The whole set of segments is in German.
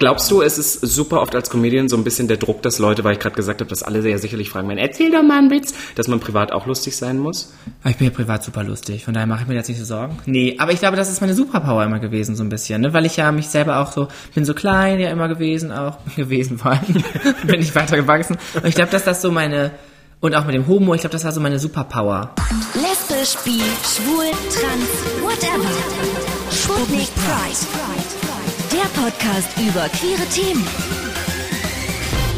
Glaubst du, es ist super oft als Comedian so ein bisschen der Druck, dass Leute, weil ich gerade gesagt habe, dass alle sehr sicherlich fragen werden, erzähl doch mal einen Witz, dass man privat auch lustig sein muss? Ich bin ja privat super lustig, von daher mache ich mir jetzt nicht so Sorgen. Nee, aber ich glaube, das ist meine Superpower immer gewesen, so ein bisschen, ne? Weil ich ja mich selber auch so, bin so klein ja immer gewesen, auch gewesen vor allem, bin ich weiter gewachsen. Und ich glaube, dass das so meine, und auch mit dem Homo, ich glaube, das war so meine Superpower. Lesbisch, bi, schwul, trans, whatever. Sputnik Pride. Podcast über queere Themen.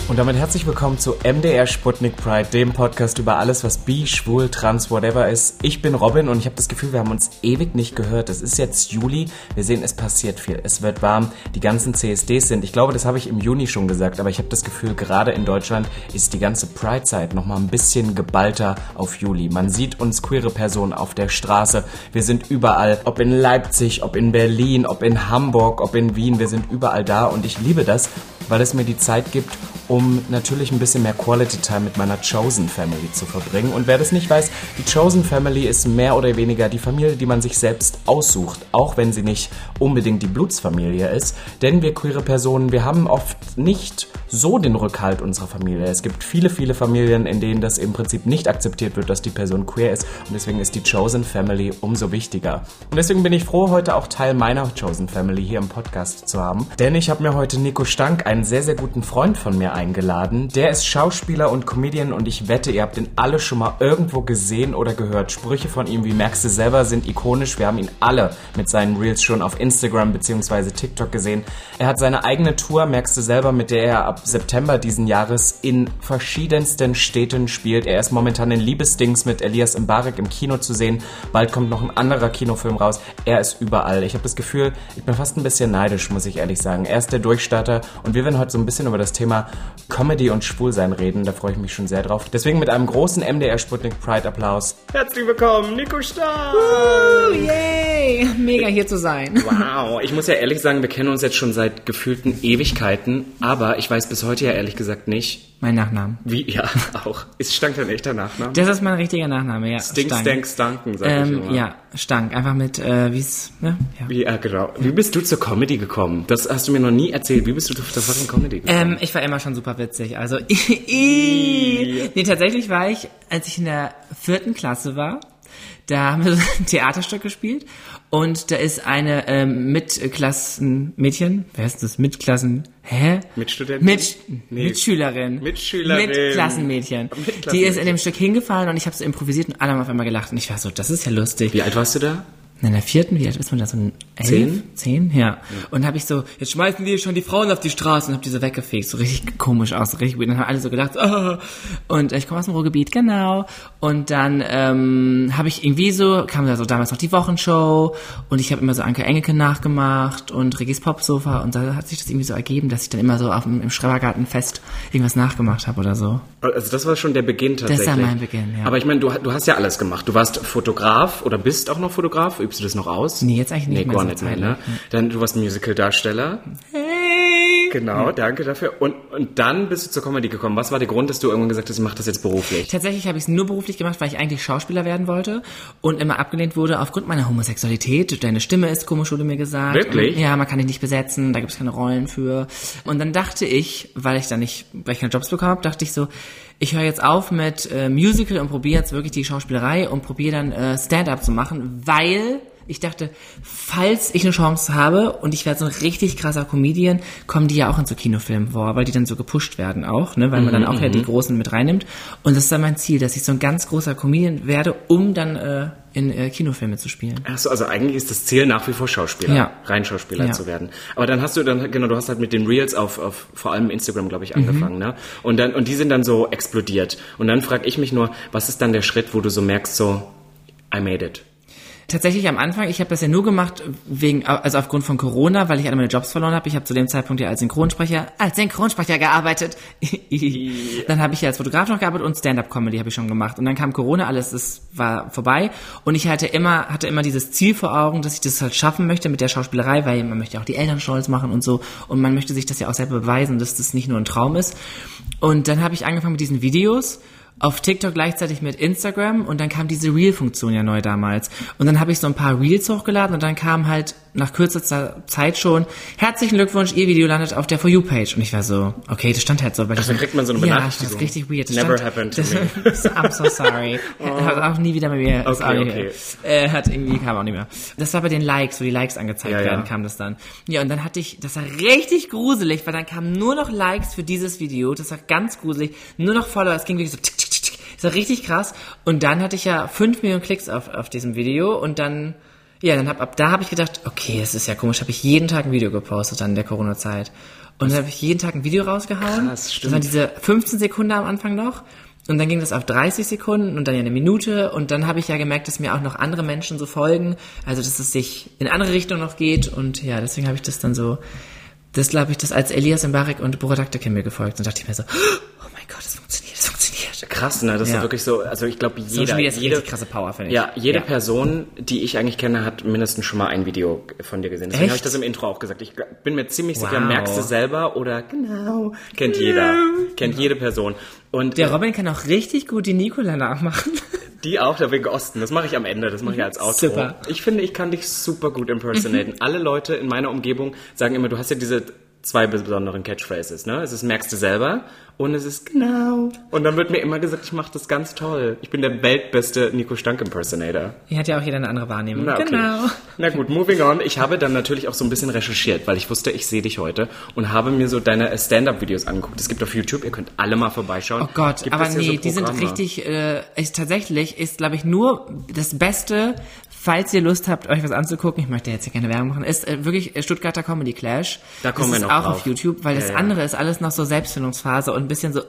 Und damit herzlich willkommen zu MDR Sputnik Pride, dem Podcast über alles, was bi, schwul, trans, whatever ist. Ich bin Robin und ich habe das Gefühl, wir haben uns ewig nicht gehört. Es ist jetzt Juli, wir sehen, es passiert viel. Es wird warm, die ganzen CSDs sind, ich glaube, das habe ich im Juni schon gesagt, aber ich habe das Gefühl, gerade in Deutschland ist die ganze Pride-Zeit nochmal ein bisschen geballter auf Juli. Man sieht uns queere Personen auf der Straße, wir sind überall, ob in Leipzig, ob in Berlin, ob in Hamburg, ob in Wien, wir sind überall da und ich liebe das, weil es mir die Zeit gibt, um natürlich ein bisschen mehr Quality Time mit meiner Chosen Family zu verbringen. Und wer das nicht weiß, die Chosen Family ist mehr oder weniger die Familie, die man sich selbst aussucht, auch wenn sie nicht unbedingt die Blutsfamilie ist. Denn wir queere Personen, wir haben oft nicht so den Rückhalt unserer Familie. Es gibt viele, viele Familien, in denen das im Prinzip nicht akzeptiert wird, dass die Person queer ist. Und deswegen ist die Chosen Family umso wichtiger. Und deswegen bin ich froh, heute auch Teil meiner Chosen Family hier im Podcast zu haben. Denn ich habe mir heute Nico Stank, einen sehr, sehr guten Freund von mir, eingeladen. Der ist Schauspieler und Comedian und ich wette, ihr habt ihn alle schon mal irgendwo gesehen oder gehört. Sprüche von ihm, wie merkst du selber, sind ikonisch. Wir haben ihn alle mit seinen Reels schon auf Instagram bzw. TikTok gesehen. Er hat seine eigene Tour, merkst du selber, mit der er ab September diesen Jahres in verschiedensten Städten spielt. Er ist momentan in Liebesdings mit Elias Mbarek im Kino zu sehen. Bald kommt noch ein anderer Kinofilm raus. Er ist überall. Ich habe das Gefühl, ich bin fast ein bisschen neidisch, muss ich ehrlich sagen. Er ist der Durchstarter und wir werden heute so ein bisschen über das Thema Comedy und Schwulsein reden. Da freue ich mich schon sehr drauf. Deswegen mit einem großen MDR Sputnik Pride Applaus. Herzlich willkommen, Nico! Uh, yay! Mega hier zu sein. Wow, ich muss ja ehrlich sagen, wir kennen uns jetzt schon seit gefühlten Ewigkeiten, aber ich weiß bis heute ja ehrlich gesagt nicht, mein Nachname. Wie? Ja, auch. Ist Stank dein echter Nachname? Das ist mein richtiger Nachname, ja. Stink, Stank. Stank, Stanken, sag ähm, ich immer. Ja, Stank. Einfach mit, äh, wie's, ne? Ja. Wie, ja, genau. Wie bist du zur Comedy gekommen? Das hast du mir noch nie erzählt. Wie bist du zur fucking Comedy gekommen? Ähm, ich war immer schon super witzig. Also, nee, tatsächlich war ich, als ich in der vierten Klasse war, da haben wir so ein Theaterstück gespielt und da ist eine ähm, Mitklassenmädchen, wer ist das? Mitklassen, hä? Mitstudentin? Mit, Nee. Mitschülerin. Mitschülerin. Mitklassenmädchen. Mitklassenmädchen. Die ist in dem Stück hingefallen und ich habe so improvisiert und alle haben auf einmal gelacht und ich war so, das ist ja lustig. Wie alt warst du da? In der vierten, wie alt ist man da? So ein elf? Zehn? Zehn, ja. Und habe ich so, jetzt schmeißen die schon die Frauen auf die Straße und hab die so weggefegt. So richtig komisch aus, so richtig gut. Und dann haben alle so gedacht, oh. und ich komme aus dem Ruhrgebiet, genau. Und dann ähm, habe ich irgendwie so, kam da so damals noch die Wochenshow und ich habe immer so Anke Engelke nachgemacht und Regis Popsofa und da hat sich das irgendwie so ergeben, dass ich dann immer so auf dem, im Schrebergartenfest irgendwas nachgemacht habe oder so. Also das war schon der Beginn tatsächlich. war mein Beginn, ja. Aber ich meine, du, du hast ja alles gemacht. Du warst Fotograf oder bist auch noch Fotograf. Übst du das noch aus? Nee, jetzt eigentlich nicht nee, mehr gar so nicht mehr, ne? Dann du warst Musical-Darsteller. Hey! Genau, danke dafür. Und, und dann bist du zur Comedy gekommen. Was war der Grund, dass du irgendwann gesagt hast, ich mache das jetzt beruflich? Tatsächlich habe ich es nur beruflich gemacht, weil ich eigentlich Schauspieler werden wollte und immer abgelehnt wurde aufgrund meiner Homosexualität. Deine Stimme ist komisch, wurde mir gesagt. Wirklich? Und, ja, man kann dich nicht besetzen, da gibt es keine Rollen für. Und dann dachte ich, weil ich dann nicht, weil ich keine Jobs bekommen habe, dachte ich so, ich höre jetzt auf mit äh, Musical und probiere jetzt wirklich die Schauspielerei und probiere dann äh, Stand-up zu machen, weil ich dachte, falls ich eine Chance habe und ich werde so ein richtig krasser Comedian, kommen die ja auch in so Kinofilmen vor, weil die dann so gepusht werden auch, ne, weil man dann auch ja die Großen mit reinnimmt. Und das ist dann mein Ziel, dass ich so ein ganz großer Comedian werde, um dann äh, in äh, Kinofilme zu spielen. Achso, also eigentlich ist das Ziel nach wie vor Schauspieler, Ja. rein Schauspieler Ja. zu werden. Aber dann hast du dann, genau, du hast halt mit den Reels auf, auf vor allem Instagram, glaube ich, Mhm. angefangen, ne? Und dann, und die sind dann so explodiert. Und dann frage ich mich nur, was ist dann der Schritt, wo du so merkst, so, I made it. Tatsächlich am Anfang, ich habe das ja nur gemacht wegen, also aufgrund von Corona, weil ich alle meine Jobs verloren habe. Ich habe zu dem Zeitpunkt ja als Synchronsprecher, als Synchronsprecher gearbeitet. dann habe ich ja als Fotograf noch gearbeitet und Stand-up-Comedy habe ich schon gemacht. Und dann kam Corona, alles das war vorbei. Und ich hatte immer, hatte immer dieses Ziel vor Augen, dass ich das halt schaffen möchte mit der Schauspielerei, weil man möchte auch die Eltern stolz machen und so. Und man möchte sich das ja auch selber beweisen, dass das nicht nur ein Traum ist. Und dann habe ich angefangen mit diesen Videos auf TikTok gleichzeitig mit Instagram und dann kam diese Reel-Funktion ja neu damals. Und dann habe ich so ein paar Reels hochgeladen und dann kam halt nach kürzester Zeit schon, herzlichen Glückwunsch, Ihr Video landet auf der For You-Page. Und ich war so, okay, das stand halt so. Weil Ach, dann kriegt man so eine Ja, Benachrichtigung. das ist richtig weird. Das Never stand, happened to das, me. I'm so sorry. Hat auch nie wieder bei mir. Okay, okay. Äh, hat irgendwie, kam auch nicht mehr. Das war bei den Likes, wo die Likes angezeigt Ja, ja. werden, kam das dann. Ja, und dann hatte ich, das war richtig gruselig, weil dann kamen nur noch Likes für dieses Video. Das war ganz gruselig. Nur noch Follower. Es ging wirklich so tick, tick, tick, tick. Das war richtig krass. Und dann hatte ich ja 5 Millionen Klicks auf, auf diesem Video und dann, ja, dann hab, ab da habe ich gedacht, okay, das ist ja komisch, habe ich jeden Tag ein Video gepostet dann in der Corona-Zeit. Und dann habe ich jeden Tag ein Video rausgehauen. Krass, das stimmt. waren diese 15 Sekunden am Anfang noch. Und dann ging das auf 30 Sekunden und dann ja eine Minute. Und dann habe ich ja gemerkt, dass mir auch noch andere Menschen so folgen. Also, dass es sich in andere Richtungen noch geht. Und ja, deswegen habe ich das dann so, das glaube ich, das als Elias Mbarek und Borat Aktekin mir gefolgt. Und dachte ich mir so, oh mein Gott, das das funktioniert. Krass, ne? Das ist Ja. ja wirklich so, also ich glaube, jeder, ist jede, krasse Power, finde ich. ja, jede Ja. Person, die ich eigentlich kenne, hat mindestens schon mal ein Video von dir gesehen. Deswegen habe ich das im Intro auch gesagt. Ich bin mir ziemlich sicher, Wow. merkst du selber oder genau, kennt jeder, kennt jede Person. Und Der Robin kann auch richtig gut die Nicola nachmachen. Die auch, der Wegen Osten. Das mache ich am Ende, das mache ich als Outro. Super. Ich finde, ich kann dich super gut impersonaten. Alle Leute in meiner Umgebung sagen immer, du hast ja diese zwei besonderen Catchphrases, ne? Es ist merkst du selber und es ist genau. Und dann wird mir immer gesagt, ich mache das ganz toll. Ich bin der weltbeste Nico Stank Impersonator. Hier hat ja auch jeder eine andere Wahrnehmung. Na, okay. Genau. Na gut, moving on. Ich habe dann natürlich auch so ein bisschen recherchiert, weil ich wusste, ich sehe dich heute und habe mir so deine Stand-Up-Videos angeguckt. Es gibt auf YouTube, ihr könnt alle mal vorbeischauen. Oh Gott, Gibt aber nee, so die sind richtig, äh, ist, tatsächlich ist, glaube ich, nur das Beste, falls ihr Lust habt, euch was anzugucken, ich möchte jetzt hier keine Werbung machen, ist äh, wirklich äh, Stuttgarter Comedy Clash. Da kommen das wir ist noch auch drauf. auf YouTube, weil das Ja, ja. andere ist alles noch so Selbstfindungsphase und ein bisschen so,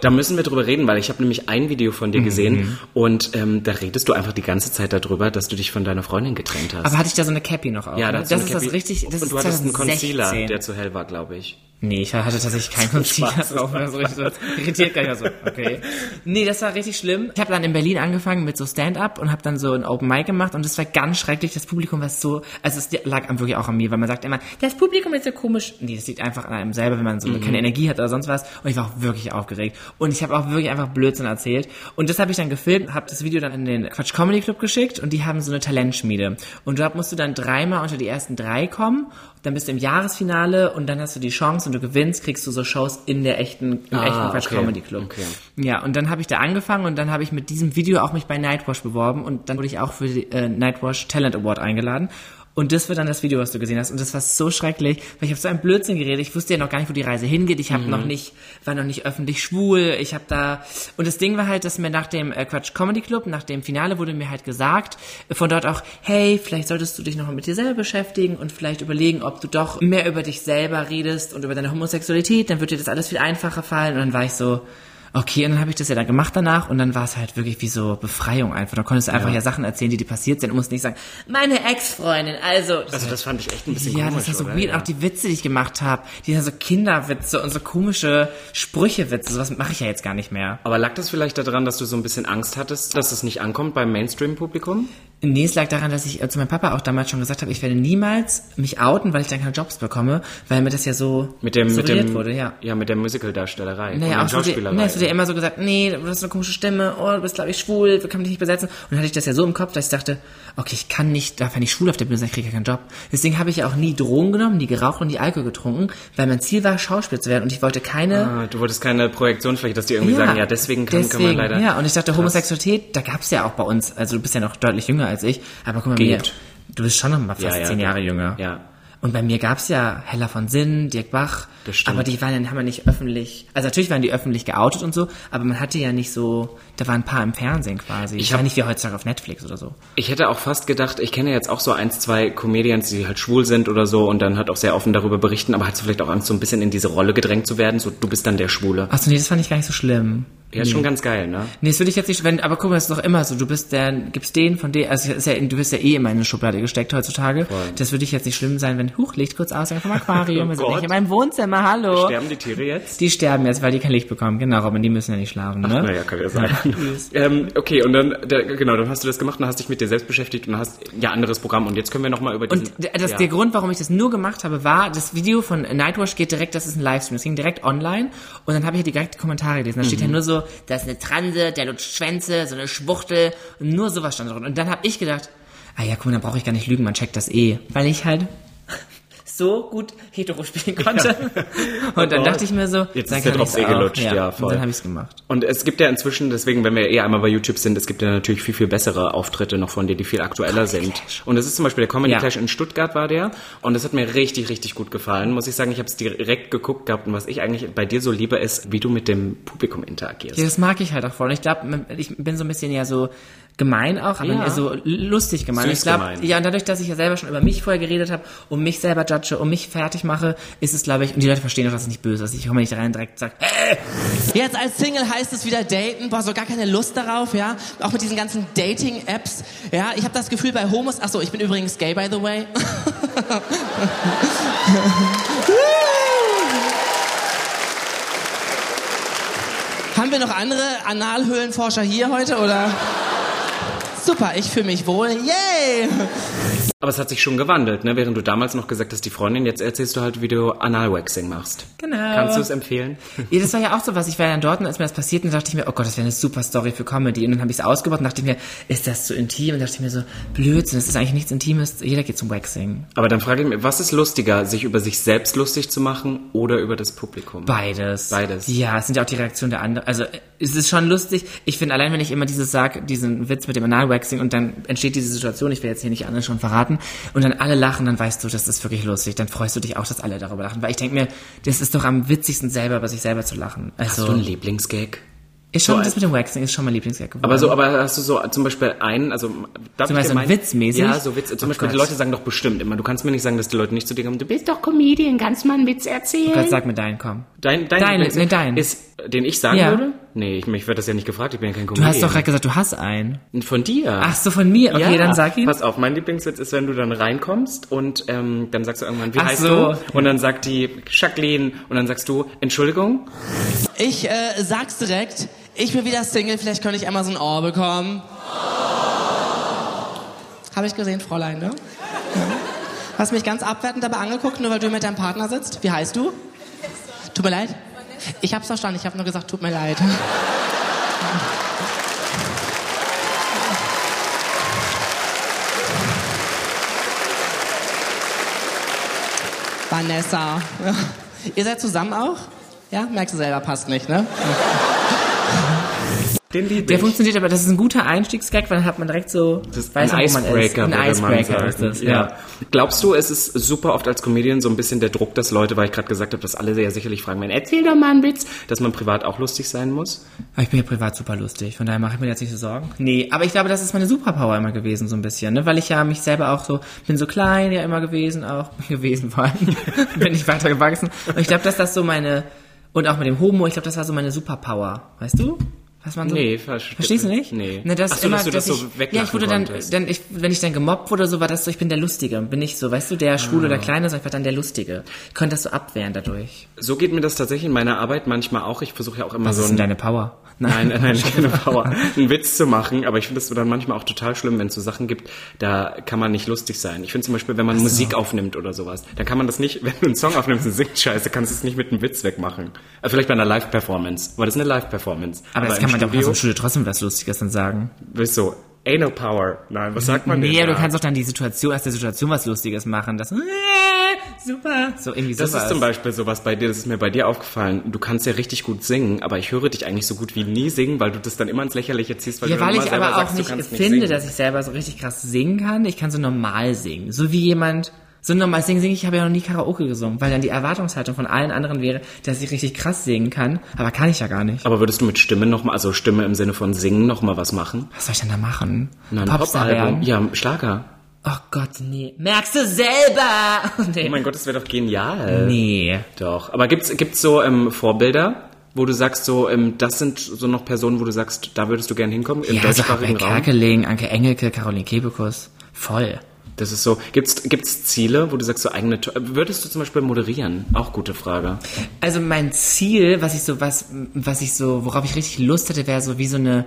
Da müssen wir drüber reden, weil ich habe nämlich ein Video von Mhm. dir gesehen und ähm, da redest du einfach die ganze Zeit darüber, dass du dich von deiner Freundin getrennt hast. aber hatte ich da so eine Cappy noch auf? ja, ne? das, das ist das richtig, das und ist du hattest einen 2016. Concealer, der zu hell war, glaube ich. Nee, ich hatte tatsächlich keinen Concealer drauf. Richtig, das irritiert gar nicht so. Okay. Nee, das war richtig schlimm. Ich habe dann in Berlin angefangen mit so Stand-up und habe dann so ein Open Mic gemacht und das war ganz schrecklich. Das Publikum war so, also es lag wirklich auch an mir, weil man sagt immer, das Publikum ist so komisch. Nee, das liegt einfach an einem selber, wenn man so keine Energie hat oder sonst was. Und ich war auch wirklich aufgeregt. Und ich habe auch wirklich einfach Blödsinn erzählt. Und das habe ich dann gefilmt, habe das Video dann in den Quatsch Comedy Club geschickt und die haben so eine Talentschmiede. Und dort musst du dann dreimal unter die ersten drei kommen. Dann bist du im Jahresfinale und dann hast du die Chance und du gewinnst, kriegst du so Shows in der echten, im Ah, echten Quatsch okay. Comedy Club. Okay. Ja, und dann habe ich da angefangen und dann habe ich mit diesem Video auch mich bei Nightwash beworben und dann wurde ich auch für die äh, Nightwash Talent Award eingeladen. Und das war dann das Video, was du gesehen hast. Und das war so schrecklich, weil ich habe so einen Blödsinn geredet. Ich wusste ja noch gar nicht, wo die Reise hingeht. Ich habe Mhm. noch nicht, war noch nicht öffentlich schwul. Ich habe da und das Ding war halt, dass mir nach dem äh, Quatsch Comedy Club, nach dem Finale wurde mir halt gesagt, äh, von dort auch, hey, vielleicht solltest du dich noch mal mit dir selber beschäftigen und vielleicht überlegen, ob du doch mehr über dich selber redest und über deine Homosexualität. Dann wird dir das alles viel einfacher fallen. Und dann war ich so, Okay, und dann habe ich das ja dann gemacht danach und dann war es halt wirklich wie so Befreiung einfach. Da konntest du einfach ja, Sachen erzählen, die dir passiert sind und musst nicht sagen, meine Ex-Freundin, also. Das Also das fand ich echt ein bisschen ja, komisch, das war so weird. Ja. Auch die Witze, die ich gemacht habe, die sind so Kinderwitze und so komische Sprüchewitze. Sowas mache ich ja jetzt gar nicht mehr. Aber lag das vielleicht daran, dass du so ein bisschen Angst hattest, dass es nicht ankommt beim Mainstream-Publikum? Nee, es lag daran, dass ich zu meinem Papa auch damals schon gesagt habe, ich werde niemals mich outen, weil ich dann keine Jobs bekomme, weil mir das ja so Mit dem, mit dem, wurde, ja. ja, mit der Musical-Darstellerei. Naja, und auch Schauspielerei. nee, es wurde ja immer so gesagt, nee, du hast eine komische Stimme, oh, du bist, glaube ich, schwul, wir können dich nicht besetzen. Und dann hatte ich das ja so im Kopf, dass ich dachte, okay, ich kann nicht, darf ja nicht schwul auf der Bühne sein, ich kriege ja keinen Job. Deswegen habe ich ja auch nie Drogen genommen, nie geraucht und nie Alkohol getrunken, weil mein Ziel war, Schauspieler zu werden und ich wollte keine... Ah, du wolltest keine Projektionsfläche, dass die irgendwie sagen, ja, deswegen kann, kann man leider... Ja, und ich dachte, Homosexualität, da gab's ja auch bei uns, also du bist ja noch deutlich jünger als ich, aber guck mal, mir, du bist schon noch mal fast Ja, ja, zehn Jahre ja. jünger. Ja. Und bei mir gab's ja Hella von Sinn, Dirk Bach, aber die waren dann, haben wir nicht öffentlich, also natürlich waren die öffentlich geoutet und so, aber man hatte ja nicht so, da waren ein paar im Fernsehen quasi. Ich war nicht wie heutzutage auf Netflix oder so. Ich hätte auch fast gedacht, ich kenne jetzt auch so eins, zwei Comedians, die halt schwul sind oder so und dann halt auch sehr offen darüber berichten, aber hast du vielleicht auch Angst, so ein bisschen in diese Rolle gedrängt zu werden, so du bist dann der Schwule. Achso, nee, das fand ich gar nicht so schlimm. Ja, ist schon ganz geil, ne? Nee, das würde ich jetzt nicht, wenn, aber guck mal, das ist doch immer so, du bist der, gibst den von dem, also ja, du bist ja eh immer in eine Schublade gesteckt heutzutage. Das würde ich jetzt nicht schlimm sein, wenn, huch, Licht kurz aus, vom Aquarium, wir sind Oh Gott. nicht in meinem Wohnzimmer, hallo. Sterben die Tiere jetzt? Die sterben jetzt, weil die kein Licht bekommen. Genau, Robin, die müssen ja nicht schlafen, ne? Naja, kann ja sein. ähm, okay, und dann, der, genau, dann hast du das gemacht und hast dich mit dir selbst beschäftigt und hast ja anderes Programm und jetzt können wir nochmal über diesen... Und das, ja. der Grund, warum ich das nur gemacht habe, war, das Video von Nightwash geht direkt, das ist ein Livestream, das ging direkt online und dann habe ich ja direkt die Kommentare gelesen. Da steht Mhm. ja nur so, das ist eine Transe, der lutscht Schwänze, so eine Schwuchtel und nur sowas stand da drin. Und dann habe ich gedacht, ah ja, guck mal, dann brauche ich gar nicht lügen, man checkt das eh. Weil ich halt so gut hetero spielen konnte. Und dann dachte ich mir so, Jetzt ist der Drops eh gelutscht, ja, Und voll. dann habe ich es gemacht. Und es gibt ja inzwischen, deswegen, wenn wir eh einmal bei YouTube sind, es gibt ja natürlich viel, viel bessere Auftritte noch von dir, die viel aktueller sind. Und das ist zum Beispiel der Comedy Ja. Clash in Stuttgart war der. Und das hat mir richtig, richtig gut gefallen. Muss ich sagen, ich habe es direkt geguckt gehabt. Und was ich eigentlich bei dir so liebe, ist, wie du mit dem Publikum interagierst. Ja, das mag ich halt auch voll. Und ich glaube, ich bin so ein bisschen ja so gemein auch, aber Ja. so lustig gemein. Süß ich glaube, ja, und dadurch, dass ich ja selber schon über mich vorher geredet habe und mich selber judge und mich fertig mache, ist es, glaube ich, und die Leute verstehen doch, dass es nicht böse ist. Ich komme nicht rein und direkt sage, hey, Jetzt als Single heißt es wieder daten, boah, so gar keine Lust darauf, ja. Auch mit diesen ganzen Dating-Apps, ja. Ich habe das Gefühl bei Homos, ach so, ich bin übrigens gay, by the way. Haben wir noch andere Analhöhlenforscher hier heute, oder? Super, ich fühle mich wohl, yay! Aber es hat sich schon gewandelt, ne? Während du damals noch gesagt hast, die Freundin, jetzt erzählst du halt, wie du Analwaxing machst. genau. Kannst du es empfehlen? Ja, das war ja auch so was. Ich war dann dort und als mir das passiert, dann dachte ich mir, oh Gott, das wäre eine super Story für Comedy. Und dann habe ich es ausgebaut und dachte mir, ist das zu intim? Und dachte ich mir so, Blödsinn, das ist eigentlich nichts Intimes. Jeder geht zum Waxing. Aber dann frage ich mich, was ist lustiger, sich über sich selbst lustig zu machen oder über das Publikum? Beides. Beides. Ja, es sind ja auch die Reaktionen der anderen. Also es ist schon lustig. Ich finde, allein wenn ich immer dieses sag, diesen Witz mit dem Analwaxing und dann entsteht diese Situation, ich will jetzt hier nicht alle schon verraten, und dann alle lachen, dann weißt du, das ist wirklich lustig. Dann freust du dich auch, dass alle darüber lachen. Weil ich denke mir, das ist doch am witzigsten selber, über sich selber zu lachen. Hast Also du einen Lieblingsgag? ist schon so das mit dem Waxing ist schon mein Lieblingsgag geworden. Aber so, aber hast du so zum Beispiel einen, also darf Du ich so meinen- witzmäßig? Ja, so Witz. Zum Oh Beispiel, die Gott. Leute sagen doch bestimmt immer, du kannst mir nicht sagen, dass die Leute nicht zu dir kommen, du bist doch Comedian, kannst mal einen Witz erzählen. Gott, sag mir deinen, komm. Dein, dein, Deine, nee, dein. Ist, den ich sagen Ja. würde? Nee, ich, mich wird das ja nicht gefragt, ich bin ja kein Du Comedian. hast doch gerade gesagt, du hast einen. Von dir. Ach so, von mir. Okay, ja, dann sag ihn. Pass auf, mein Lieblingswitz ist, wenn du dann reinkommst und ähm, dann sagst du irgendwann, wie Ach heißt so. du? Und dann sagt die Jacqueline und dann sagst du, Entschuldigung? Ich äh, sag's direkt, ich bin wieder Single, vielleicht könnte ich einmal so ein Ohr bekommen. Habe ich gesehen, Fräulein, ne? Ja. Hast mich ganz abwertend dabei angeguckt, nur weil du mit deinem Partner sitzt. Wie heißt du? Tut mir leid. Ich hab's verstanden, ich habe nur gesagt, tut mir leid. Vanessa. Ihr seid zusammen auch? Ja, merkst du selber, passt nicht, ne? Den liebe Der ich. funktioniert, aber das ist ein guter Einstiegsgag, weil dann hat man direkt so, Das ist weiß ein man, man ist. Icebreaker, Ein man Icebreaker ist das, ja. Glaubst du, es ist super oft als Comedian so ein bisschen der Druck, dass Leute, weil ich gerade gesagt habe, dass alle sehr sicherlich fragen werden, erzähl doch mal einen Witz, dass man privat auch lustig sein muss? Aber ich bin ja privat super lustig, von daher mache ich mir jetzt nicht so Sorgen. Nee, aber ich glaube, das ist meine Superpower immer gewesen, so ein bisschen, ne? Weil ich ja mich selber auch so, bin so klein ja immer gewesen, auch gewesen vor allem, bin ich weiter gewachsen. Und ich glaube, dass das so meine, und auch mit dem Homo, ich glaube, das war so meine Superpower, weißt du? Was man so, Nee, verste- Verstehst du nicht? Nee. Ne, das Ach so, immer, dass du das so ich, weglachen Ja, ich wurde dann, konntest. dann ich, wenn ich dann gemobbt wurde, so war das so, ich bin der Lustige. Bin ich so, weißt du, der Schwule oder Kleine, sondern ich war dann der Lustige. Ich konnte das so abwehren dadurch. So geht mir das tatsächlich in meiner Arbeit manchmal auch. Ich versuche ja auch immer Was so ist denn ein deine Power? Nein, nein, nein, keine Power. Einen Witz zu machen, aber ich finde es dann manchmal auch total schlimm, wenn es so Sachen gibt, da kann man nicht lustig sein. Ich finde zum Beispiel, wenn man Musik aufnimmt oder sowas, dann kann man das nicht, wenn du einen Song aufnimmst und singst Scheiße, kannst du es nicht mit einem Witz wegmachen. Äh, Vielleicht bei einer Live-Performance, weil das ist eine Live-Performance. Aber, das im kann man doch nach so Studio einer Schule trotzdem was Lustiges dann sagen. so, ain't no power. Nein, was sagt man Nee, denn? aber du da? kannst doch dann die Situation, aus der Situation was Lustiges machen. Das, äh, super. So irgendwie Das sowas. ist zum Beispiel sowas bei dir, das ist mir bei dir aufgefallen. Du kannst ja richtig gut singen, aber ich höre dich eigentlich so gut wie nie singen, weil du das dann immer ins Lächerliche ziehst, weil Ja, du weil ich aber auch sagst, nicht du kannst finde, nicht dass ich selber so richtig krass singen kann. Ich kann so normal singen. So wie jemand, so normal singen, singe ich, habe ja noch nie Karaoke gesungen, weil dann die Erwartungshaltung von allen anderen wäre, dass ich richtig krass singen kann, aber kann ich ja gar nicht. Aber würdest du mit Stimme nochmal, also Stimme im Sinne von Singen nochmal was machen? Was soll ich denn da machen? Na, ein Popstar werden? Ja, Schlager. Oh Gott, nee. Merkst du selber? nee. Oh mein Gott, das wäre doch genial. nee. Doch. Aber gibt's gibt's so ähm, Vorbilder, wo du sagst so, ähm, das sind so noch Personen, wo du sagst, da würdest du gern hinkommen im Ja, deutschsprachigen Rebecca Raum? Kerkeling, Anke Engelke, Caroline Kebekus. Voll. Das ist so. Gibt's gibt's Ziele, wo du sagst so eigene? Würdest du zum Beispiel moderieren? Auch gute Frage. Also mein Ziel, was ich so, was, was ich so, worauf ich richtig Lust hätte, wäre so wie so eine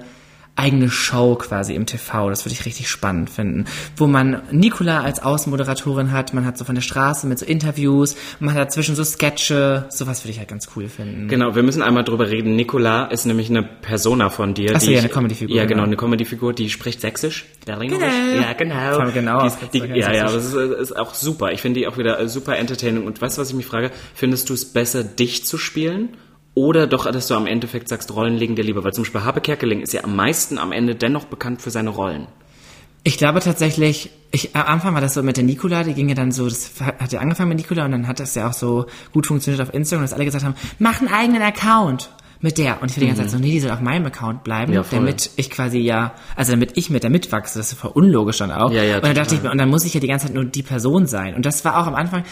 eigene Show quasi im TV. Das würde ich richtig spannend finden. Wo man Nicola als Außenmoderatorin hat, man hat so von der Straße mit so Interviews, man hat dazwischen so Sketche, sowas würde ich halt ganz cool finden. Genau, wir müssen einmal drüber reden. Nicola ist nämlich eine Persona von dir. Ach so, die ja, eine Comedy-Figur, Ja, genau, genau. eine Comedy-Figur, die spricht sächsisch. Berlinerisch. Genau. Ja, genau. Voll genau, Die, ist- die, ganz ja, ja, das ist, ist auch super. Ich finde die auch wieder super entertaining. Und weißt du, was ich mich frage? Findest du es besser, dich zu spielen? Oder doch, dass du am Endeffekt sagst, Rollen liegen dir lieber? Weil zum Beispiel Habe Kerkeling ist ja am meisten am Ende dennoch bekannt für seine Rollen. Ich glaube tatsächlich, ich, am Anfang war das so mit der Nicola, die ging ja dann so, das hat ja angefangen mit Nicola und dann hat das ja auch so gut funktioniert auf Instagram, dass alle gesagt haben, mach einen eigenen Account mit der. Und ich will die ganze Zeit so, nee, die soll auf meinem Account bleiben, Ja, damit ich quasi ja, also damit ich mit der mitwachse, das ist voll unlogisch dann auch. Ja, ja, und dann dachte total. ich mir, und dann muss ich ja die ganze Zeit nur die Person sein. Und das war auch am Anfang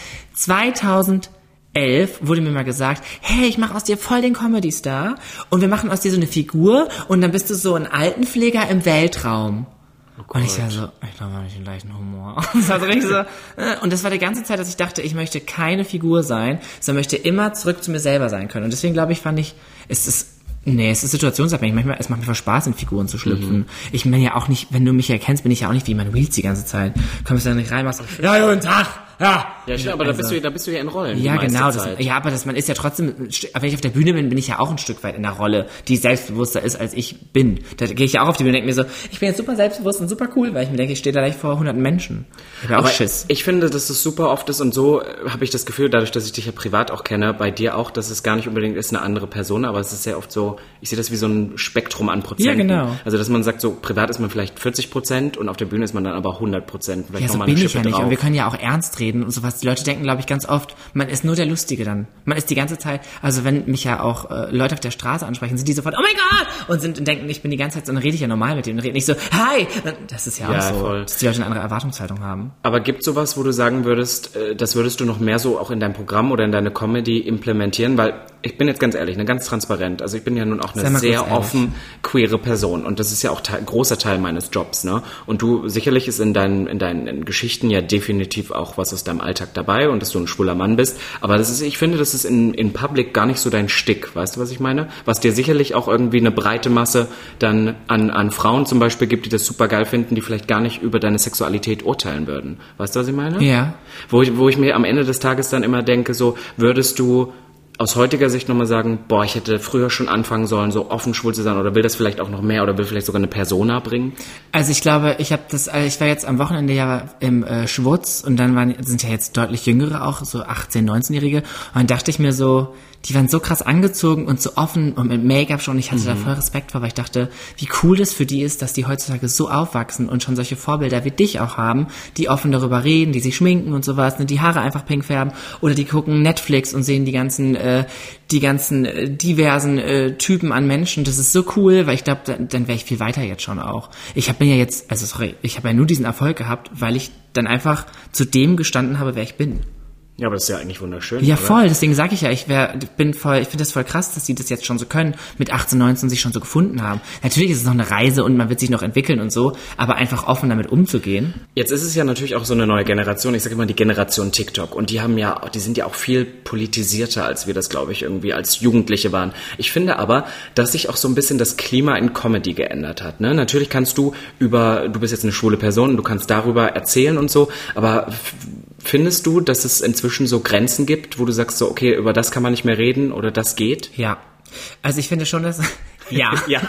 2011 wurde mir mal gesagt, hey, ich mache aus dir voll den Comedy-Star und wir machen aus dir so eine Figur und dann bist du so ein Altenpfleger im Weltraum. und ich war so, ich glaube, ich den gleichen Humor. Das war so äh, und das war die ganze Zeit, dass ich dachte, ich möchte keine Figur sein, sondern möchte immer zurück zu mir selber sein können. Und deswegen glaube ich, fand ich, es ist Nee, es ist situationsabhängig. Manchmal, es macht mir voll Spaß, in Figuren zu schlüpfen. Ich bin ja auch nicht, wenn du mich erkennst, bin ich ja auch nicht wie mein Reels die ganze Zeit. Kommst du da nicht rein, machst, ja, guten Tag, ja. Ja, stimmt, aber da, Also- bist du, da bist du ja in Rollen. Ja, genau. Das, ja, aber das, man ist ja trotzdem, wenn ich auf der Bühne bin, bin ich ja auch ein Stück weit in der Rolle, die selbstbewusster ist, als ich bin. Da gehe ich ja auch auf die Bühne und denke mir so, ich bin jetzt super selbstbewusst und super cool, weil ich mir denke, ich stehe da gleich vor hunderten Menschen. Ich habe ja auch Aber Schiss. ich finde, dass es super oft ist und so äh, habe ich das Gefühl, dadurch, dass ich dich ja privat auch kenne, bei dir auch, dass es gar nicht unbedingt ist eine andere Person, aber es ist sehr oft so, ich sehe das wie so ein Spektrum an Prozenten. Ja, genau. Also, dass man sagt, so privat ist man vielleicht 40 Prozent und auf der Bühne ist man dann aber 100 Prozent. Ja, so bin ich ja nicht. Und wir können ja auch ernst reden und sowas. Die Leute denken, glaube ich, ganz oft, man ist nur der Lustige dann. Man ist die ganze Zeit, also wenn mich ja auch äh, Leute auf der Straße ansprechen, sind die sofort, oh mein Gott! Und sind und denken, ich bin die ganze Zeit so, dann rede ich ja normal mit denen und rede nicht so, hi! Das ist ja, Ja, auch so, voll. dass die Leute eine andere Erwartungshaltung haben. Aber gibt sowas, wo du sagen würdest, äh, das würdest du noch mehr so auch in dein Programm oder in deine Comedy implementieren? Weil ich bin jetzt ganz ehrlich, ne, ganz transparent. Also ich bin ja nun auch eine sehr offen queere Person und das ist ja auch Teil, großer Teil meines Jobs. Ne? Und du sicherlich ist in deinen in deinen Geschichten ja definitiv auch was aus deinem Alltag dabei und dass du ein schwuler Mann bist. Aber das ist, ich finde, das ist in in Public gar nicht so dein Stick. Weißt du, was ich meine? Was dir sicherlich auch irgendwie eine breite Masse dann an an Frauen zum Beispiel gibt, die das super geil finden, die vielleicht gar nicht über deine Sexualität urteilen würden. Weißt du, was ich meine? Ja. Wo ich, wo ich mir am Ende des Tages dann immer denke, so würdest du aus heutiger Sicht nochmal sagen, boah, ich hätte früher schon anfangen sollen, so offen schwul zu sein oder will das vielleicht auch noch mehr oder will vielleicht sogar eine Persona bringen? Also ich glaube, ich habe das, äh, ich war jetzt am Wochenende ja im äh, Schwutz und dann waren, sind ja jetzt deutlich jüngere auch, so 18, 19-Jährige. Und dann dachte ich mir so, die waren so krass angezogen und so offen und mit Make-up schon. Ich hatte da voll Respekt vor, weil ich dachte, wie cool das für die ist, dass die heutzutage so aufwachsen und schon solche Vorbilder wie dich auch haben, die offen darüber reden, die sich schminken und sowas, ne, die Haare einfach pink färben oder die gucken Netflix und sehen die ganzen, äh, die ganzen äh, diversen äh, Typen an Menschen. Das ist so cool, weil ich glaube, dann, dann wäre ich viel weiter jetzt schon auch. Ich habe mir ja jetzt, also sorry, ich habe ja nur diesen Erfolg gehabt, weil ich dann einfach zu dem gestanden habe, wer ich bin. Ja, aber das ist ja eigentlich wunderschön. Ja, oder? voll. Deswegen sage ich ja, ich wär, bin voll, ich finde das voll krass, dass die das jetzt schon so können, mit 18, 19 sich schon so gefunden haben. Natürlich ist es noch eine Reise und man wird sich noch entwickeln und so, aber einfach offen damit umzugehen. Jetzt ist es ja natürlich auch so eine neue Generation. Ich sage immer die Generation TikTok. Und die haben ja, die sind ja auch viel politisierter, als wir das, glaube ich, irgendwie als Jugendliche waren. Ich finde aber, dass sich auch so ein bisschen das Klima in Comedy geändert hat. Ne? Natürlich kannst du über, du bist jetzt eine schwule Person, und du kannst darüber erzählen und so, aber findest du, dass es inzwischen so Grenzen gibt, wo du sagst so, okay, über das kann man nicht mehr reden oder das geht? Ja. Also ich finde schon, dass... Ja. Ja.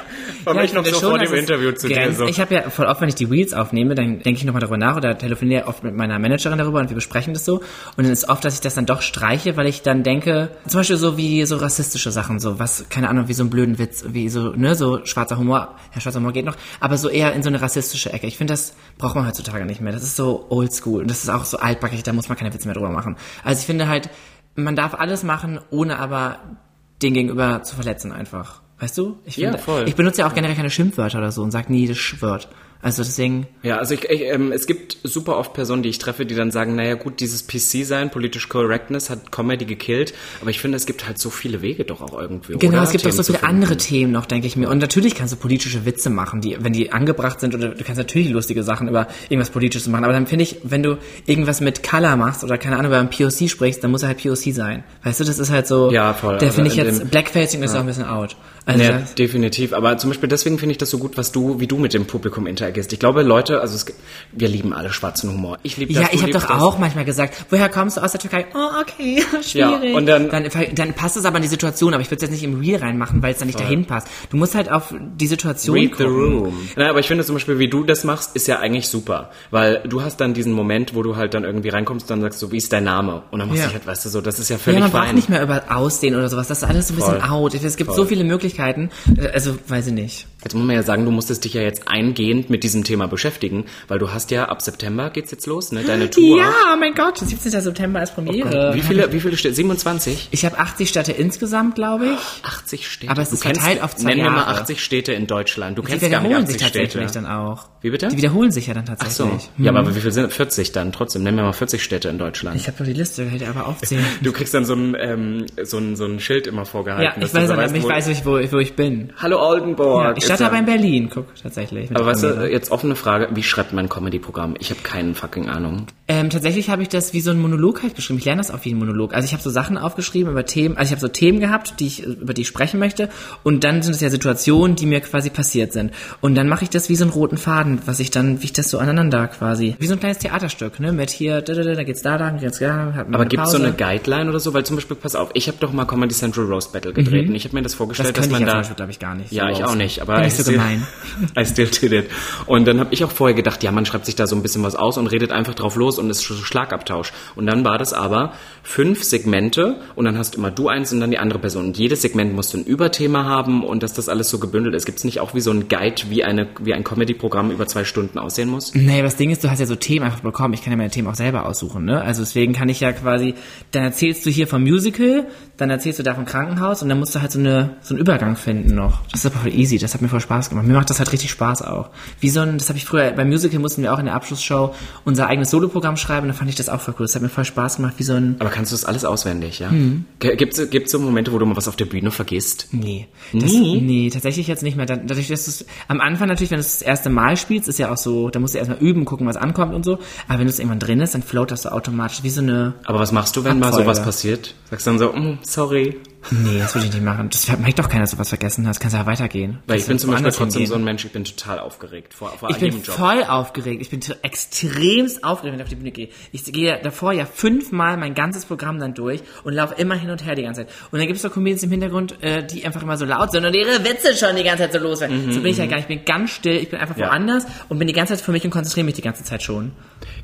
War mich noch finde so schon, vor dem Interview zu dir so. Ich habe ja voll oft, wenn ich die Reels aufnehme, dann denke ich nochmal darüber nach oder telefoniere oft mit meiner Managerin darüber und wir besprechen das so. Und dann ist oft, dass ich das dann doch streiche, weil ich dann denke, zum Beispiel so wie so rassistische Sachen, so was, keine Ahnung, wie so ein blöden Witz, wie so, ne, so schwarzer Humor, ja, schwarzer Humor geht noch, aber so eher in so eine rassistische Ecke. Ich finde, das braucht man heutzutage nicht mehr. Das ist so oldschool und das ist auch so altbackig, da muss man keine Witze mehr drüber machen. Also ich finde halt, man darf alles machen, ohne aber den Gegenüber zu verletzen einfach. Weißt du? Ich Ja, finde, voll. Ich benutze ja auch generell keine Schimpfwörter oder so und sag nie das Schwört. Also deswegen, Ja, also ich, ich, ähm, es gibt super oft Personen, die ich treffe, die dann sagen, naja gut, dieses PC-Sein, Political Correctness hat Comedy gekillt, aber ich finde, es gibt halt so viele Wege doch auch irgendwie. Genau, oder? es gibt auch Themen so zu viele andere Themen noch, denke ich mir. Und natürlich kannst du politische Witze machen, die, wenn die angebracht sind, oder du kannst natürlich lustige Sachen über irgendwas Politisches machen. Aber dann finde ich, wenn du irgendwas mit Color machst oder keine Ahnung, über ein POC sprichst, dann muss er halt POC sein. Weißt du, das ist halt so. Ja, voll. Der Also finde ich in jetzt, dem- Blackfacing ist auch ein bisschen out. Also Ja, definitiv. Aber zum Beispiel deswegen finde ich das so gut, was du, wie du mit dem Publikum interagierst. Ich glaube, Leute, also es, wir lieben alle schwarzen Humor. Ich liebe das. Ja, du ich habe doch das. auch manchmal gesagt, woher kommst du aus der Türkei? Oh, okay, schwierig. und dann- dann, dann passt es aber in die Situation, aber ich würde es jetzt nicht im Real reinmachen, weil es dann nicht dahin passt. Du musst halt auf die Situation Read the gucken. room. Na, aber ich finde zum Beispiel, wie du das machst, ist ja eigentlich super. Weil du hast dann diesen Moment, wo du halt dann irgendwie reinkommst und dann sagst so, wie ist dein Name? Und dann musst Ja. du halt, weißt du, so, das ist ja Ja, völlig man fein. braucht nicht mehr über Aussehen oder sowas. Das ist alles so ein bisschen Voll. out. Es gibt so viele Möglichkeiten. Also, weiß ich nicht. Jetzt muss man ja sagen, du musstest dich ja jetzt eingehend mit diesem Thema beschäftigen, weil du hast ja ab September geht's jetzt los, ne? Deine Tour. Ja, oh mein Gott. 17. September ist Premiere. Wie viele, wie viele Städte? 27? Ich habe 80 Städte insgesamt, glaube ich. 80 Städte. Aber es Du ist verteilt auf zwei Nenn mir mal Jahre. 80 Städte in Deutschland. Du Die kennst gar nicht wiederholen 80 sich tatsächlich Städte. dann auch. Wie bitte? Die wiederholen sich ja dann Ach tatsächlich. so. Ja, aber wie viel sind 40 dann trotzdem? Nenn mir mal 40 Städte in Deutschland. Ich habe doch die Liste, ich dir aber aufzählen. du kriegst dann so ein, ähm, so ein, so ein Schild immer vorgehalten. ja, ich du weiß aber, weißt, ich wo- weiß nicht, wo, wo ich bin. Hallo Oldenburg. Ja, ich Ist aber ja- in Berlin, guck, tatsächlich. Aber weißt du, jetzt offene Frage, wie schreibt man ein Comedy-Programm? Ich habe keinen fucking Ahnung. Ähm, tatsächlich habe ich das wie so ein Monolog halt geschrieben. Ich lerne das auch wie ein Monolog. Also ich habe so Sachen aufgeschrieben über Themen, also ich habe so Themen gehabt, die ich, über die ich sprechen möchte. Und dann sind es ja Situationen, die mir quasi passiert sind. Und dann mache ich das wie so einen roten Faden, was ich dann, wie ich das so aneinander quasi. Wie so ein kleines Theaterstück, ne? Mit hier, da, da, da, da geht's da lang, geht's da, hat man Aber gibt es so eine Guideline oder so? Weil zum Beispiel, pass auf, ich habe doch mal Comedy Central Roast Battle gedreht und ich habe mir das Das vorgestellt, könnte dass ich man ja zum da... Beispiel, glaube ich, gar nicht. Ja, so ich auch nicht, aber Bin ich so still, gemein. I still did it. Und dann habe ich auch vorher gedacht, ja, man schreibt sich da so ein bisschen was aus und redet einfach drauf los und ist Schlagabtausch. Und dann war das aber fünf Segmente und dann hast immer du eins und dann die andere Person. Und jedes Segment musst du ein Überthema haben und dass das alles so gebündelt ist. Gibt es nicht auch wie so ein Guide, wie, eine, wie ein Comedy-Programm über zwei Stunden aussehen muss? Nee, das Ding ist, du hast ja so Themen einfach bekommen. Ich kann ja meine Themen auch selber aussuchen, ne? Also deswegen kann ich ja quasi, dann erzählst du hier vom Musical, dann erzählst du da vom Krankenhaus und dann musst du halt so, eine, so einen Übergang finden noch. Das ist aber voll easy, das hat mir voll Spaß gemacht. Mir macht das halt richtig Spaß auch. Wie so ein, das habe ich früher, beim Musical mussten wir auch in der Abschlussshow unser eigenes Soloprogramm schreiben und dann fand ich das auch voll cool. Das hat mir voll Spaß gemacht, wie so ein, Aber kannst du das alles auswendig, ja? Mhm. Gibt es so Momente, wo du mal was auf der Bühne vergisst? Nee. Das, Nie? Nee, tatsächlich jetzt nicht mehr. Dadurch, dass du es am Anfang natürlich, wenn du es das erste Mal spielst, ist ja auch so, da musst du erstmal üben, gucken, was ankommt und so. Aber wenn du es irgendwann drin ist, dann float das so automatisch wie so eine. Aber was machst du, wenn mal Abfolge. sowas passiert? Sagst du dann so, mm, sorry. Nee, das würde ich nicht machen. Das merkt doch keiner, dass du was vergessen hast. Kannst ja weitergehen. Weil ich bin zum Beispiel trotzdem hingehen. so ein Mensch, ich bin total aufgeregt vor, vor Ich bin jedem Job. voll aufgeregt. Ich bin extremst aufgeregt, wenn ich auf die Bühne gehe. Ich gehe davor ja fünfmal mein ganzes Programm dann durch und laufe immer hin und her die ganze Zeit. Und dann gibt es so Comedians im Hintergrund, äh, die einfach immer so laut sind und ihre Witze schon die ganze Zeit so los werden. so bin ich ja gar nicht. Ich bin ganz still, ich bin einfach Mhm, Ja. woanders und bin die ganze Zeit für mich und konzentriere mich die ganze Zeit schon.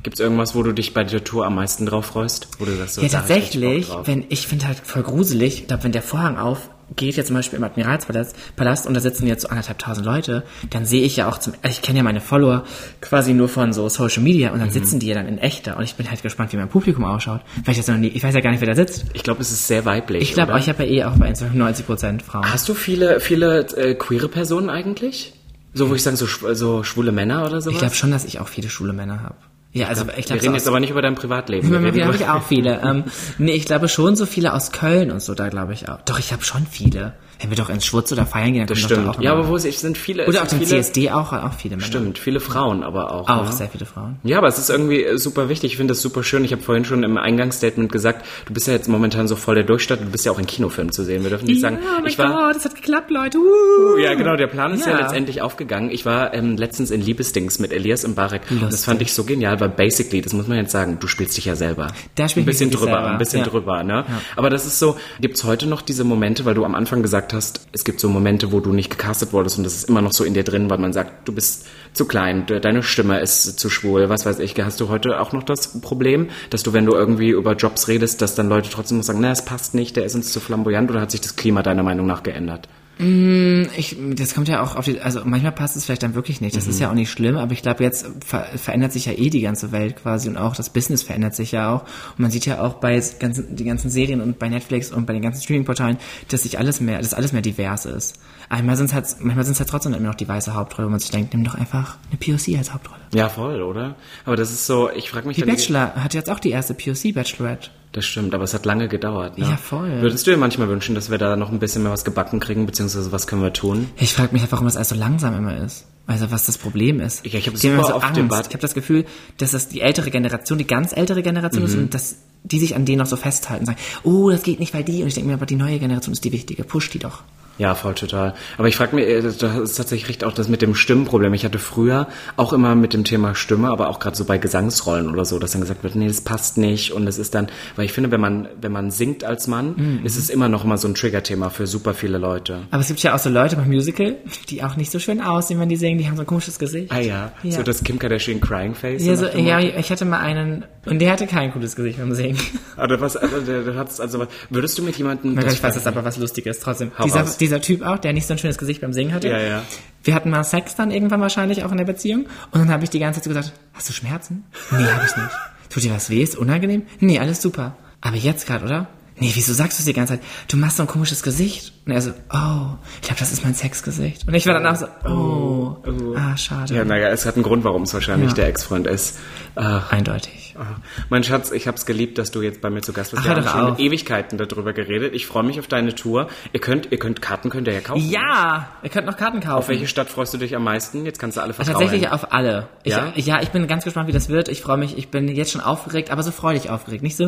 Gibt es irgendwas, wo du dich bei der Tour am meisten drauf freust? Wo du sagst, so, Ja, da ich tatsächlich, drauf. wenn ich finde halt voll gruselig, ich glaube, wenn der Vorhang auf geht jetzt zum Beispiel im Admiralspalast Palast und da sitzen jetzt so anderthalb tausend Leute, dann sehe ich ja auch zum, ich kenne ja meine Follower quasi nur von so Social Media und dann Mhm. sitzen die ja dann in echter und ich bin halt gespannt, wie mein Publikum ausschaut, weil ich jetzt noch nie, ich weiß ja gar nicht, wer da sitzt. Ich glaube, es ist sehr weiblich. Ich glaube, ich habe ja eh auch bei Instagram 90 Prozent Frauen. Hast du viele, viele äh, queere Personen eigentlich? So, wo ich sagen, so, so schwule Männer oder sowas? Ich glaube schon, dass ich auch viele schwule Männer habe. Ja, also ich Wir glaube, reden so jetzt aber nicht über dein Privatleben. Wir reden wieder habe ich auch viele. Ähm, nee, ich glaube schon so viele aus Köln und so, da glaube ich auch. Doch, ich habe schon viele. Wenn wir doch ins Schwurz oder feiern gehen, dann Das kommen doch stimmt. da auch Ja, aber wo es sind viele. Oder auf dem viele, CSD auch, auch viele Männer. Stimmt, viele Frauen aber auch. Auch ne? sehr viele Frauen. Ja, aber es ist irgendwie super wichtig. Ich finde das super schön. Ich habe vorhin schon im Eingangsstatement gesagt, du bist ja jetzt momentan so voll der Durchstadt. Du bist ja auch in Kinofilmen zu sehen. Wir dürfen nicht sagen, oh mein ich war. Gott, das hat geklappt, Leute. Uh. Ja, genau, der Plan ist ja, Ja. letztendlich aufgegangen. Ich war ähm, letztens in Liebesdings mit Elias im Barek. Das fand ich so genial, weil basically, das muss man jetzt sagen, du spielst dich ja selber. Da spiel ein bisschen drüber, selber. ein bisschen Ja. drüber, ne? Aber das ist so, gibt's heute noch diese Momente, weil du am Anfang gesagt hast, es gibt so Momente, wo du nicht gecastet wurdest und das ist immer noch so in dir drin, weil man sagt, du bist zu klein, de- deine Stimme ist zu schwul, was weiß ich. Hast du heute auch noch das Problem, dass du, wenn du irgendwie über Jobs redest, dass dann Leute trotzdem noch sagen, na, es passt nicht, der ist uns zu flamboyant oder hat sich das Klima deiner Meinung nach geändert? Ich, das kommt ja auch auf die, also manchmal passt es vielleicht dann wirklich nicht. Das ist ja auch nicht schlimm, aber ich glaube, jetzt ver verändert sich ja eh die ganze Welt quasi und auch das Business verändert sich ja auch. Und man sieht ja auch bei ganzen, die ganzen Serien und bei Netflix und bei den ganzen Streaming-Portalen, dass sich alles mehr, dass alles mehr divers ist. Einmal sind es halt, manchmal sind es halt trotzdem immer noch die weiße Hauptrolle, wo man sich denkt, nimm doch einfach eine POC als Hauptrolle. Ja, voll, oder? Aber das ist so, ich frage mich Die Bachelor hat jetzt auch die erste POC-Bachelorette. Das stimmt, aber es hat lange gedauert. Ne? Ja, voll. Würdest du dir manchmal wünschen, dass wir da noch ein bisschen mehr was gebacken kriegen, beziehungsweise was können wir tun? Ich frage mich halt, warum das alles so langsam immer ist. Also was das Problem ist. Ja, ich hab Die haben immer super oft Angst. Debatt- Ich habe das Gefühl, dass das die ältere Generation, die ganz ältere Generation Mhm. ist und dass die sich an denen noch so festhalten und sagen, oh, das geht nicht, weil die. Und ich denke mir, aber die neue Generation ist die wichtige. Push die doch. Ja, voll total. Aber ich frage mich, äh, das ist tatsächlich recht auch das mit dem Stimmenproblem. Ich hatte früher auch immer mit dem Thema Stimme, aber auch gerade so bei Gesangsrollen oder so, dass dann gesagt wird, nee, das passt nicht. Und es ist dann, weil ich finde, wenn man, wenn man singt als Mann, Mhm. ist es immer noch mal so ein Triggerthema für super viele Leute. Aber es gibt ja auch so Leute beim Musical, die auch nicht so schön aussehen, wenn die singen. Die haben so ein komisches Gesicht. Ah ja, Ja. so das Kim Kardashian Crying Face. Ja, so, ja, ich hatte mal einen und der hatte kein cooles Gesicht beim Singen. Oder was, also, der, der hat's, also, würdest du mit jemandem... Gott, ich weiß das aber was Lustiges trotzdem. Hau Dieser, Typ auch, der nicht so ein schönes Gesicht beim Singen hatte. Ja, ja. Wir hatten mal Sex dann irgendwann wahrscheinlich auch in der Beziehung. Und dann habe ich die ganze Zeit so gesagt, hast du Schmerzen? Nee, habe ich nicht. Tut dir was weh? Ist unangenehm? Nee, alles super. Aber jetzt gerade, oder? Nee, wieso sagst du es die ganze Zeit? Du machst so ein komisches Gesicht. Und er so, oh, ich glaube, das ist mein Sexgesicht. Und ich war danach so, oh, ah, schade. Ja, naja, es hat einen Grund, warum es wahrscheinlich Ja. der Ex-Freund ist. Ah, Eindeutig. Ah. Mein Schatz, ich hab's geliebt, dass du jetzt bei mir zu Gast bist. Wir haben schon. Ewigkeiten darüber geredet. Ich freue mich auf deine Tour. Ihr könnt, ihr könnt Karten könnt ihr ja kaufen. Ja, ihr könnt noch Karten kaufen. Auf welche Stadt freust du dich am meisten? Jetzt kannst du alle vertrauen. Tatsächlich auf alle. Ich, Ja? ja? ich bin ganz gespannt, wie das wird. Ich freue mich, ich bin jetzt schon aufgeregt, aber so freudig aufgeregt. Nicht so,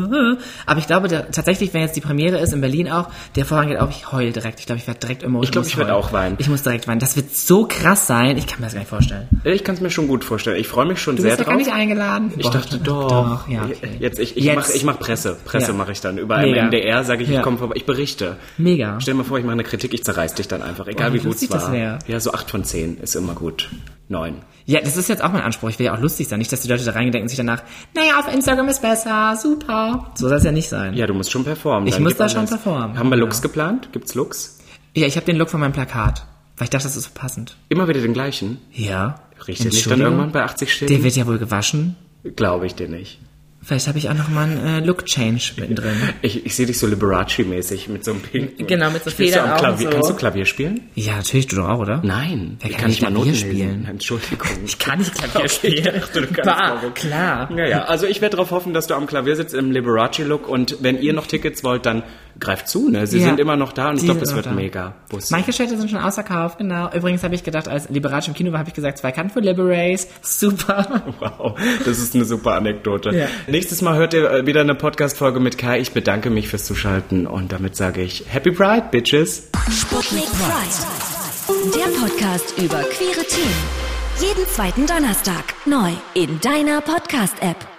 aber ich glaube der, tatsächlich, wenn jetzt die Premiere ist, in Berlin auch, der Vorhang geht auf, ich heul direkt. Ich glaube, ich werde direkt emotional. Ich glaube, ich werd auch weinen. Ich muss direkt weinen. Das wird so krass sein, ich kann mir das gar nicht vorstellen. Ich kann es mir schon gut vorstellen. Ich freue mich schon Du sehr bist drauf. gar nicht eingeladen. Ich dachte doch. Ja, okay. Jetzt ich, ich mache ich mach Presse. Presse Ja. mache ich dann über Mega. MDR sage ich, ich Ja. komme vorbei, ich berichte. Mega. Stell dir mal vor, ich mache eine Kritik, ich zerreiß dich dann einfach, egal Oh, wie wie gut es lustig das war. wär. Ja, so 8 von 10 ist immer gut. 9. Ja, das ist jetzt auch mein Anspruch. Ich will ja auch lustig sein. Nicht, dass die Leute da reingehen und sich danach, naja, auf Instagram ist besser, super. So soll es ja nicht sein. Ja, du musst schon performen. Ich Dann muss da schon performen. Haben wir. Looks geplant? Gibt's Looks? Ja, ich habe den Look von meinem Plakat. Weil ich dachte, das ist so passend. Immer wieder den gleichen? Ja. Riecht der nicht dann irgendwann bei 80 Der Stunden? wird ja wohl gewaschen. Glaube ich dir nicht. Vielleicht habe ich auch noch mal einen äh, Look-Change mittendrin. Ich, ich sehe dich so Liberace-mäßig mit so einem pinken. Genau, mit so du Federn auch Klavier. so. Kannst du Klavier spielen? Ja, natürlich, du doch auch, oder? Nein. Wer ich kann kann nicht mal nicht Noten Klavier spielen. spielen? Entschuldigung. Ich kann nicht Klavier spielen. ich dachte, du kannst bah, Klavier. klar. Naja, also ich werde darauf hoffen, dass du am Klavier sitzt im Liberace-Look und wenn ihr noch Tickets wollt, dann greift zu, ne? Sie Ja. sind immer noch da und ich glaube, es wird da. mega. Bus. Manche Städte sind schon ausverkauft, genau. Übrigens habe ich gedacht, als Liberace im Kino war, habe ich gesagt, zwei Karten für Liberace. Super. Wow, das ist eine super Anekdote. Ja. Nächstes Mal hört ihr äh, wieder eine Podcast-Folge mit Kai. Ich bedanke mich fürs Zuschalten und damit sage ich Happy Pride, Bitches. Sputnik Pride. Der Podcast über queere Themen. Jeden zweiten Donnerstag neu in deiner Podcast-App.